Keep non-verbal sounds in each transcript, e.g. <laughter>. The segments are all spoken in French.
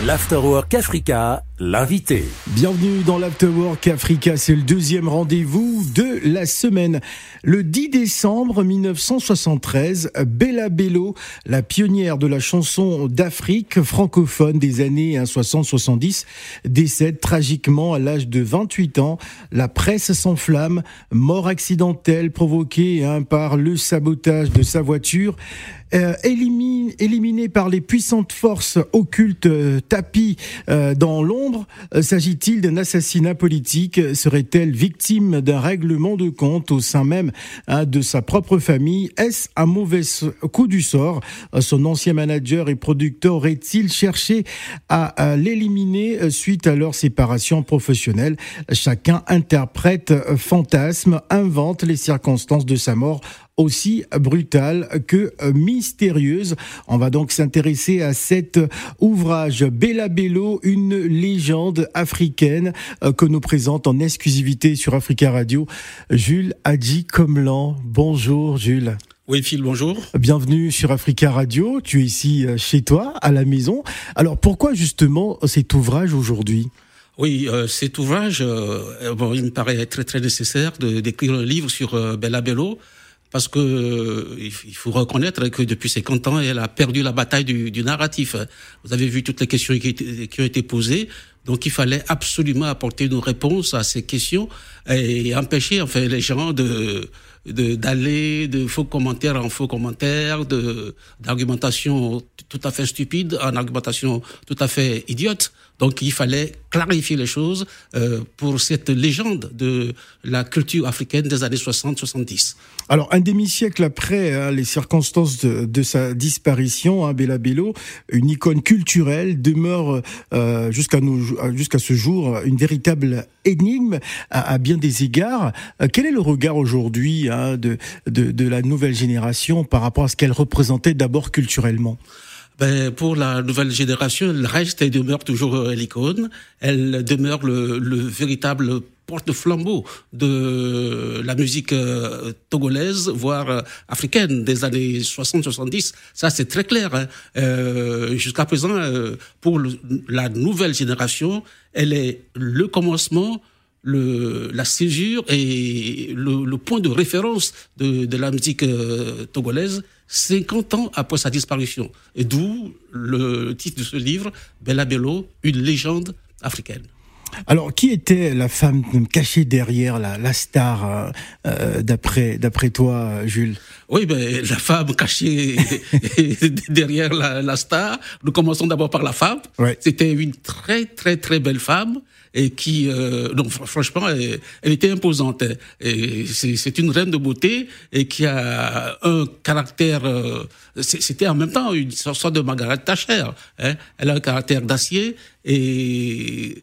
L'Afterwork Africa, l'invité. Bienvenue dans l'Afterwork Africa, c'est le deuxième rendez-vous de la semaine. Le 10 décembre 1973, Bella Bello, la pionnière de la chanson d'Afrique francophone des années 60-70, décède tragiquement à l'âge de 28 ans. La presse s'enflamme, mort accidentelle provoquée hein, par le sabotage de sa voiture. Euh, éliminé, par les puissantes forces occultes euh, tapis euh, dans l'ombre, s'agit-il d'un assassinat politique? Serait-elle victime d'un règlement de compte au sein même hein, de sa propre famille? Est-ce un mauvais coup du sort? Son ancien manager et producteur aurait-il cherché à, l'éliminer suite à leur séparation professionnelle? Chacun interprète, fantasme, invente les circonstances de sa mort aussi brutale que mystérieuse. On va donc s'intéresser à cet ouvrage Bella Bello, une légende africaine euh, que nous présente en exclusivité sur Africa Radio Jules Hadji Comlan. Bonjour Jules. Oui, Phil, bonjour. Bienvenue sur Africa Radio. Tu es ici euh, chez toi, à la maison. Alors pourquoi justement cet ouvrage aujourd'hui? Oui, euh, cet ouvrage, bon, il me paraît très très nécessaire de d'écrire un livre sur Bella Bello parce que euh, il faut reconnaître que depuis 50 ans, elle a perdu la bataille du, du narratif. Vous avez vu toutes les questions qui, qui, ont été posées. Donc il fallait absolument apporter une réponse à ces questions et empêcher enfin les gens de d'aller de, faux commentaires en faux commentaires, de d'argumentation tout à fait stupide en argumentation tout à fait idiote. Donc il fallait clarifier les choses euh, pour cette légende de la culture africaine des années 60-70. Alors un demi-siècle après hein, les circonstances de, sa disparition, hein, Bella Bello, une icône culturelle, demeure euh, jusqu'à jusqu'à ce jour une véritable énigme à, à bien des égards. Euh, quel est le regard aujourd'hui hein, de, de, la nouvelle génération par rapport à ce qu'elle représentait d'abord culturellement ben, pour la nouvelle génération, elle reste et demeure toujours euh, l'icône. Elle demeure le, le véritable porte-flambeau de la musique euh, togolaise, voire euh, africaine des années 60-70. Ça, c'est très clair. Hein. Jusqu'à présent, pour la nouvelle génération, elle est le commencement le, la césure et le, point de référence de, la musique euh, togolaise 50 ans après sa disparition. D'où le titre de ce livre, Bella Bello, une légende africaine. Alors, qui était la femme cachée derrière la, la star, euh, euh d'après d'après toi, Jules? Oui, ben la femme cachée <laughs> derrière la, la, star. Nous commençons d'abord par la femme. Ouais. C'était une très très très belle femme et qui, euh, donc franchement, elle, elle, était imposante. Et c'est une reine de beauté et qui a un caractère. Euh, C'était en même temps une sorte de Margaret Thatcher. Hein. Elle a un caractère d'acier et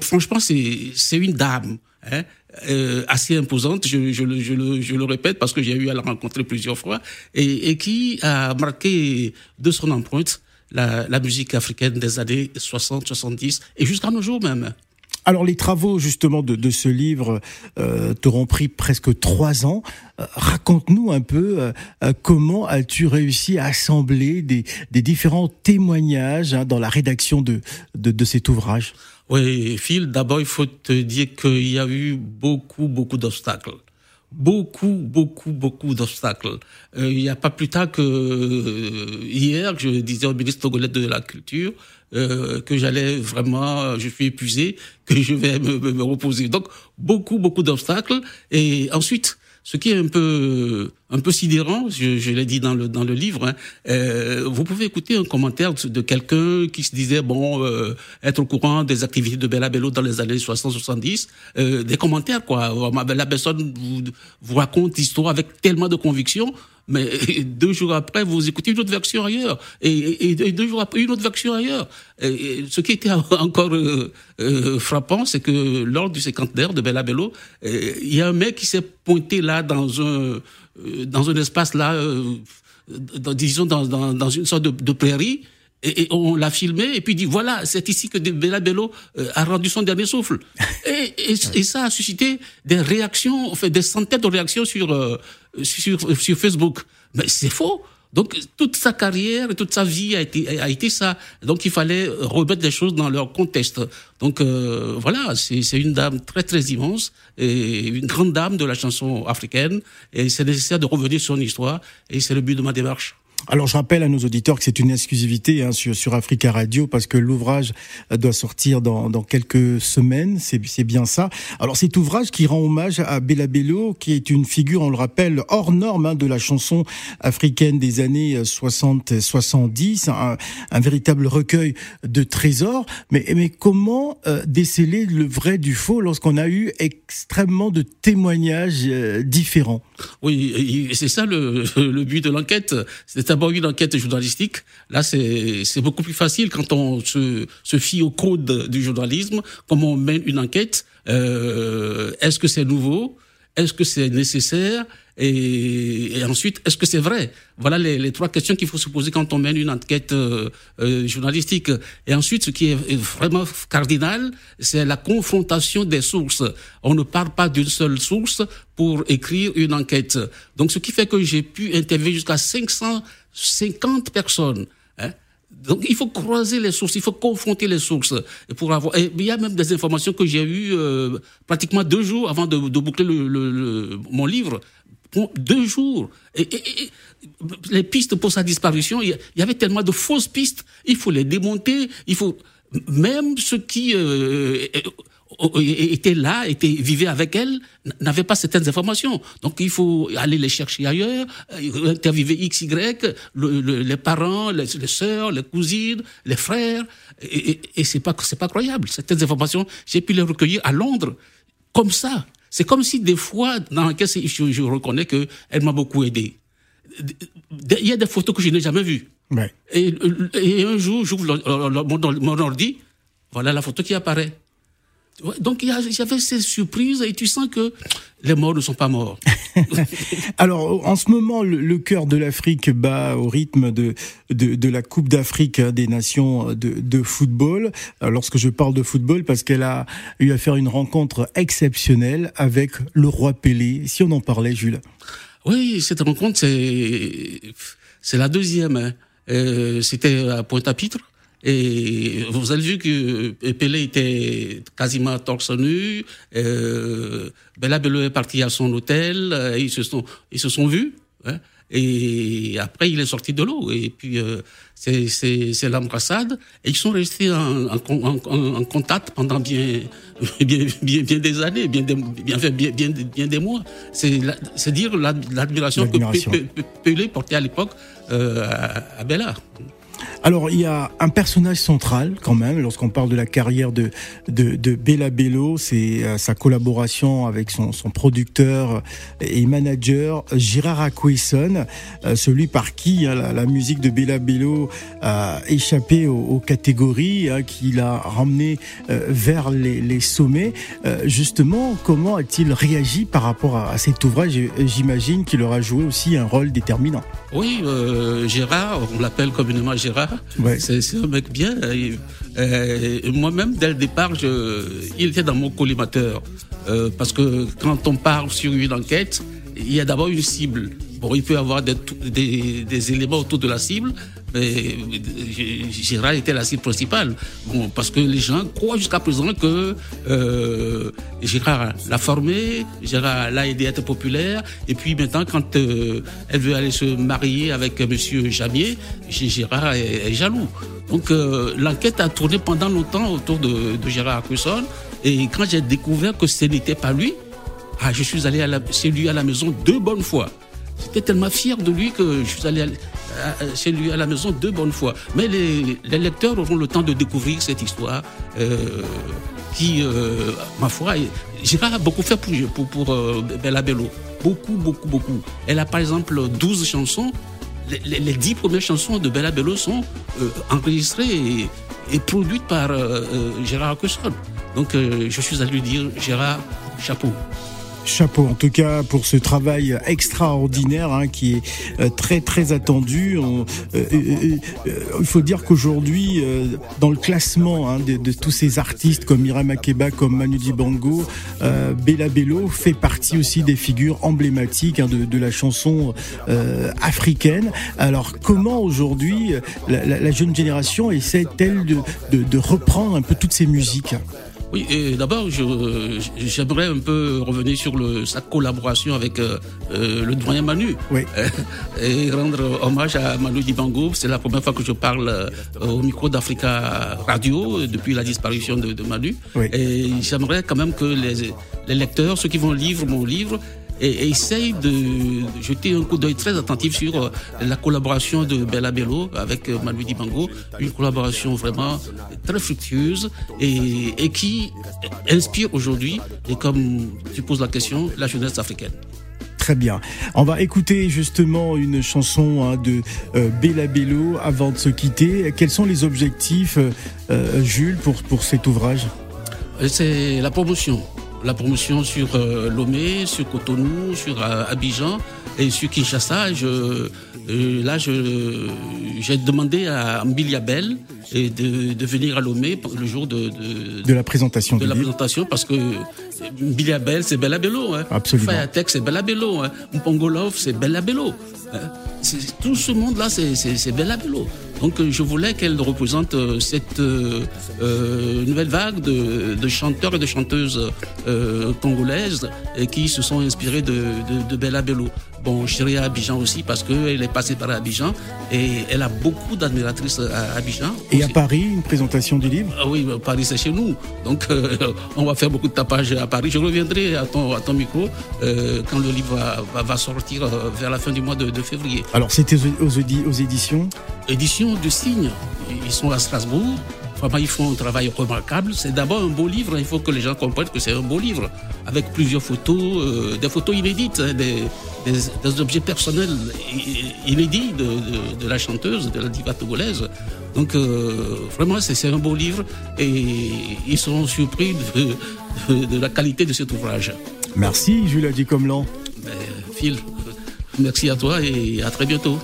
franchement, c'est une dame. Hein, euh, assez imposante, je, je, je, le, je, le, répète parce que j'ai eu à la rencontrer plusieurs fois, et, et, qui a marqué de son empreinte la, la musique africaine des années 60, 70 et jusqu'à nos jours même. Alors les travaux justement de, de ce livre euh, t'auront pris presque trois ans. Euh, Raconte-nous un peu euh, euh, comment as-tu réussi à assembler des, des différents témoignages hein, dans la rédaction de, de, de cet ouvrage? Oui, Phil, d'abord il faut te dire qu'il y a eu beaucoup, beaucoup d'obstacles beaucoup, beaucoup, beaucoup d'obstacles. Euh, il n'y a pas plus tard que euh, hier, je disais au ministre togolais de la Culture euh, que j'allais vraiment, je suis épuisé, que je vais me, me reposer. Donc, beaucoup, beaucoup d'obstacles. Et ensuite, ce qui est un peu un peu sidérant, je, je l'ai dit dans le dans le livre. Hein, euh, vous pouvez écouter un commentaire de quelqu'un qui se disait bon euh, être au courant des activités de Bella Bello dans les années 60-70, euh, des commentaires quoi. La personne vous, vous raconte l'histoire avec tellement de conviction mais <laughs> deux jours après, vous écoutez une autre version ailleurs, et, et, deux jours après, une autre version ailleurs. Et, ce qui était <laughs> encore euh, euh, frappant, c'est que lors du cinquantenaire de Bella Bello, euh, il y a un mec qui s'est pointé là dans un dans un espace là, dans, disons dans, dans, dans, une sorte de, de prairie, et, et, on l'a filmé et puis dit voilà c'est ici que Bella Bello a rendu son dernier souffle. <laughs> Et, et, et, ça a suscité des réactions fait des centaines de réactions sur sur, sur Facebook mais c'est faux Donc toute sa carrière toute sa vie a été a été ça. Donc il fallait remettre les choses dans leur contexte. Donc euh, voilà, c'est une dame très très immense et une grande dame de la chanson africaine et c'est nécessaire de revenir sur son histoire et c'est le but de ma démarche. Alors je rappelle à nos auditeurs que c'est une exclusivité hein, sur, sur Africa Radio parce que l'ouvrage doit sortir dans, dans quelques semaines, c'est bien ça. Alors cet ouvrage qui rend hommage à Bella Bello, qui est une figure, on le rappelle, hors norme hein, de la chanson africaine des années 60-70, un, un, véritable recueil de trésors. Mais, mais comment euh, déceler le vrai du faux lorsqu'on a eu extrêmement de témoignages euh, différents? Oui, c'est ça le, <laughs> le but de l'enquête. D'abord une enquête journalistique. Là, c'est beaucoup plus facile quand on se, se fie au code du journalisme, comment on mène une enquête. Euh, Est-ce que c'est nouveau? Est-ce que c'est nécessaire? Et, et, ensuite, est-ce que c'est vrai? Voilà les, les, trois questions qu'il faut se poser quand on mène une enquête euh, euh, journalistique. Et ensuite, ce qui est vraiment cardinal, c'est la confrontation des sources. On ne parle pas d'une seule source pour écrire une enquête. Donc, ce qui fait que j'ai pu interviewer jusqu'à 550 personnes. Hein donc il faut croiser les sources, il faut confronter les sources pour avoir. Il y a même des informations que j'ai eues euh, pratiquement deux jours avant de, boucler le, le, le, mon livre deux jours. Et, et, et, les pistes pour sa disparition, il y avait tellement de fausses pistes. Il faut les démonter. Il faut même ceux qui euh, étaient là, étaient vivaient avec elle, n'avaient pas certaines informations. Donc il faut aller les chercher ailleurs, interviewer X, Y, le, le, les parents, les, les sœurs, les cousines, les frères. Et, et c'est pas c'est pas croyable. Certaines informations, j'ai pu les recueillir à Londres, comme ça. C'est comme si des fois, dans je, je reconnais qu'elle m'a beaucoup aidé. Il y a des photos que je n'ai jamais vues. Ouais. Et, et, un jour, j'ouvre mon, mon ordi, voilà la photo qui apparaît. Donc il y, avait ces surprises et tu sens que les morts ne sont pas morts. <laughs> Alors en ce moment, le, le cœur de l'Afrique bat au rythme de, de, de la Coupe d'Afrique des Nations de, de football. Alors, lorsque je parle de football, parce qu'elle a eu à faire une rencontre exceptionnelle avec le roi Pelé. Si on en parlait, Jules. Oui, cette rencontre, c'est c'est la deuxième. Hein. Euh, C'était à Pointe-à-Pitre. Et vous avez vu que Pelé était quasiment torse nu. Euh, Bella Bello est parti à son hôtel. Euh, ils se sont, ils se sont vus. Hein, et après, il est sorti de l'eau. Et puis, euh, c'est l'embrassade. Et ils sont restés en, en, en, en, contact pendant bien, <laughs> bien, bien, bien des années, bien des, bien, bien, bien, bien des mois. C'est dire l'admiration que Pelé portait à l'époque euh, à, à Bella. Alors il y a un personnage central quand même lorsqu'on parle de la carrière de de, de Bella Bello, c'est euh, sa collaboration avec son, son, producteur et manager Gérard Acquesson, euh, celui par qui hein, la, musique de Bella Bello a échappé aux, catégories, hein, qui l'a ramené euh, vers les, sommets. Euh, justement, comment a-t-il réagi par rapport à cet ouvrage? J'imagine qu'il aura joué aussi un rôle déterminant. Oui, Gérard, on l'appelle communément Gérard. Ouais. C'est un mec bien. Euh, Moi-même, dès le départ, je, il était dans mon collimateur. Euh, parce que quand on parle sur une enquête, il y a d'abord une cible. Bon, il peut y avoir des, éléments autour de la cible, mais Gérard était la cible principale. Bon, parce que les gens croient jusqu'à présent que euh, Gérard l'a formé, Gérard l'a aidé à être populaire, et puis maintenant, quand euh, elle veut aller se marier avec Monsieur Jamier, Gérard est, jaloux. Donc euh, l'enquête a tourné pendant longtemps autour de, Gérard Cusson, et quand j'ai découvert que ce n'était pas lui, ah, je suis allé à chez lui à la maison deux bonnes fois. J'étais tellement fier de lui que je suis allé à, chez lui à la maison deux bonnes fois. Mais les, lecteurs auront le temps de découvrir cette histoire euh, qui, euh, ma foi, Gérard a beaucoup fait pour, pour, euh, Bella Bello. Beaucoup, beaucoup, beaucoup. Elle a par exemple 12 chansons. Les, les, les 10 premières chansons de Bella Bello sont enregistrées et, produites par euh, Gérard Cusson. Donc je suis allé lui dire, Gérard, chapeau. Chapeau en tout cas pour ce travail extraordinaire hein, qui est euh, très très attendu. Euh, euh, il faut dire qu'aujourd'hui, dans le classement hein, de, tous ces artistes comme Mira Makeba, comme Manu Dibango, Bella Bello fait partie aussi des figures emblématiques hein, de, la chanson africaine. Alors comment aujourd'hui la, jeune génération essaie-t-elle de reprendre un peu toutes ces musiques? Oui, et d'abord, j'aimerais un peu revenir sur le, sa collaboration avec euh, euh, le doyen Manu. Oui. <laughs> et rendre hommage à Manu Dibango. C'est la première fois que je parle euh, au micro d'Africa Radio depuis la disparition de, de Manu. Oui. Et j'aimerais quand même que les, les lecteurs, ceux qui vont lire mon livre, et, essaye de jeter un coup d'œil très attentif sur euh, la collaboration de Bella Bello avec euh, Manu Dibango, une collaboration vraiment très fructueuse et, et qui inspire aujourd'hui, et comme tu poses la question, la jeunesse africaine. Très bien. On va écouter justement une chanson hein, de euh, Bella Bello avant de se quitter. Quels sont les objectifs, Jules, pour, pour cet ouvrage? C'est la promotion la promotion sur euh, Lomé, sur Cotonou, sur euh, Abidjan et sur Kinshasa. Je, euh, là, j'ai demandé à Mbiliabel et de, de, venir à Lomé le jour de, de, de la présentation de la livre. présentation parce que Mbiliabel c'est Bella Bello hein. Absolument. Fayatek c'est Bella Bello hein. Mpongolov c'est Bella Bello hein. tout ce monde là c'est Bella Bello donc je voulais qu'elle représente cette euh, nouvelle vague de, chanteurs et de chanteuses euh, congolaises qui se sont inspirés de, de, de Bella Bello. Bon, chérie à Abidjan aussi parce qu'elle est passée par Abidjan et elle a beaucoup d'admiratrices à Abidjan. Et à Paris, une présentation du livre? Ah Oui, Paris c'est chez nous. Donc euh, <laughs> on va faire beaucoup de tapage à Paris. Je reviendrai à ton, à ton micro euh, quand le livre va, va, va, sortir vers la fin du mois de, de février. Alors c'était aux, aux, aux éditions? Éditions de Signe. Ils sont à Strasbourg. Vraiment, ils font un travail remarquable. C'est d'abord un beau livre. Il faut que les gens comprennent que c'est un beau livre, avec plusieurs photos, euh, des photos inédites, hein, des, des, des, objets personnels inédits de, de, de, la chanteuse, de la diva togolaise. Donc, euh, vraiment, c'est un beau livre et ils seront surpris de, de la qualité de cet ouvrage. Merci, Jules Comlan. Ben, Phil, merci à toi et à très bientôt.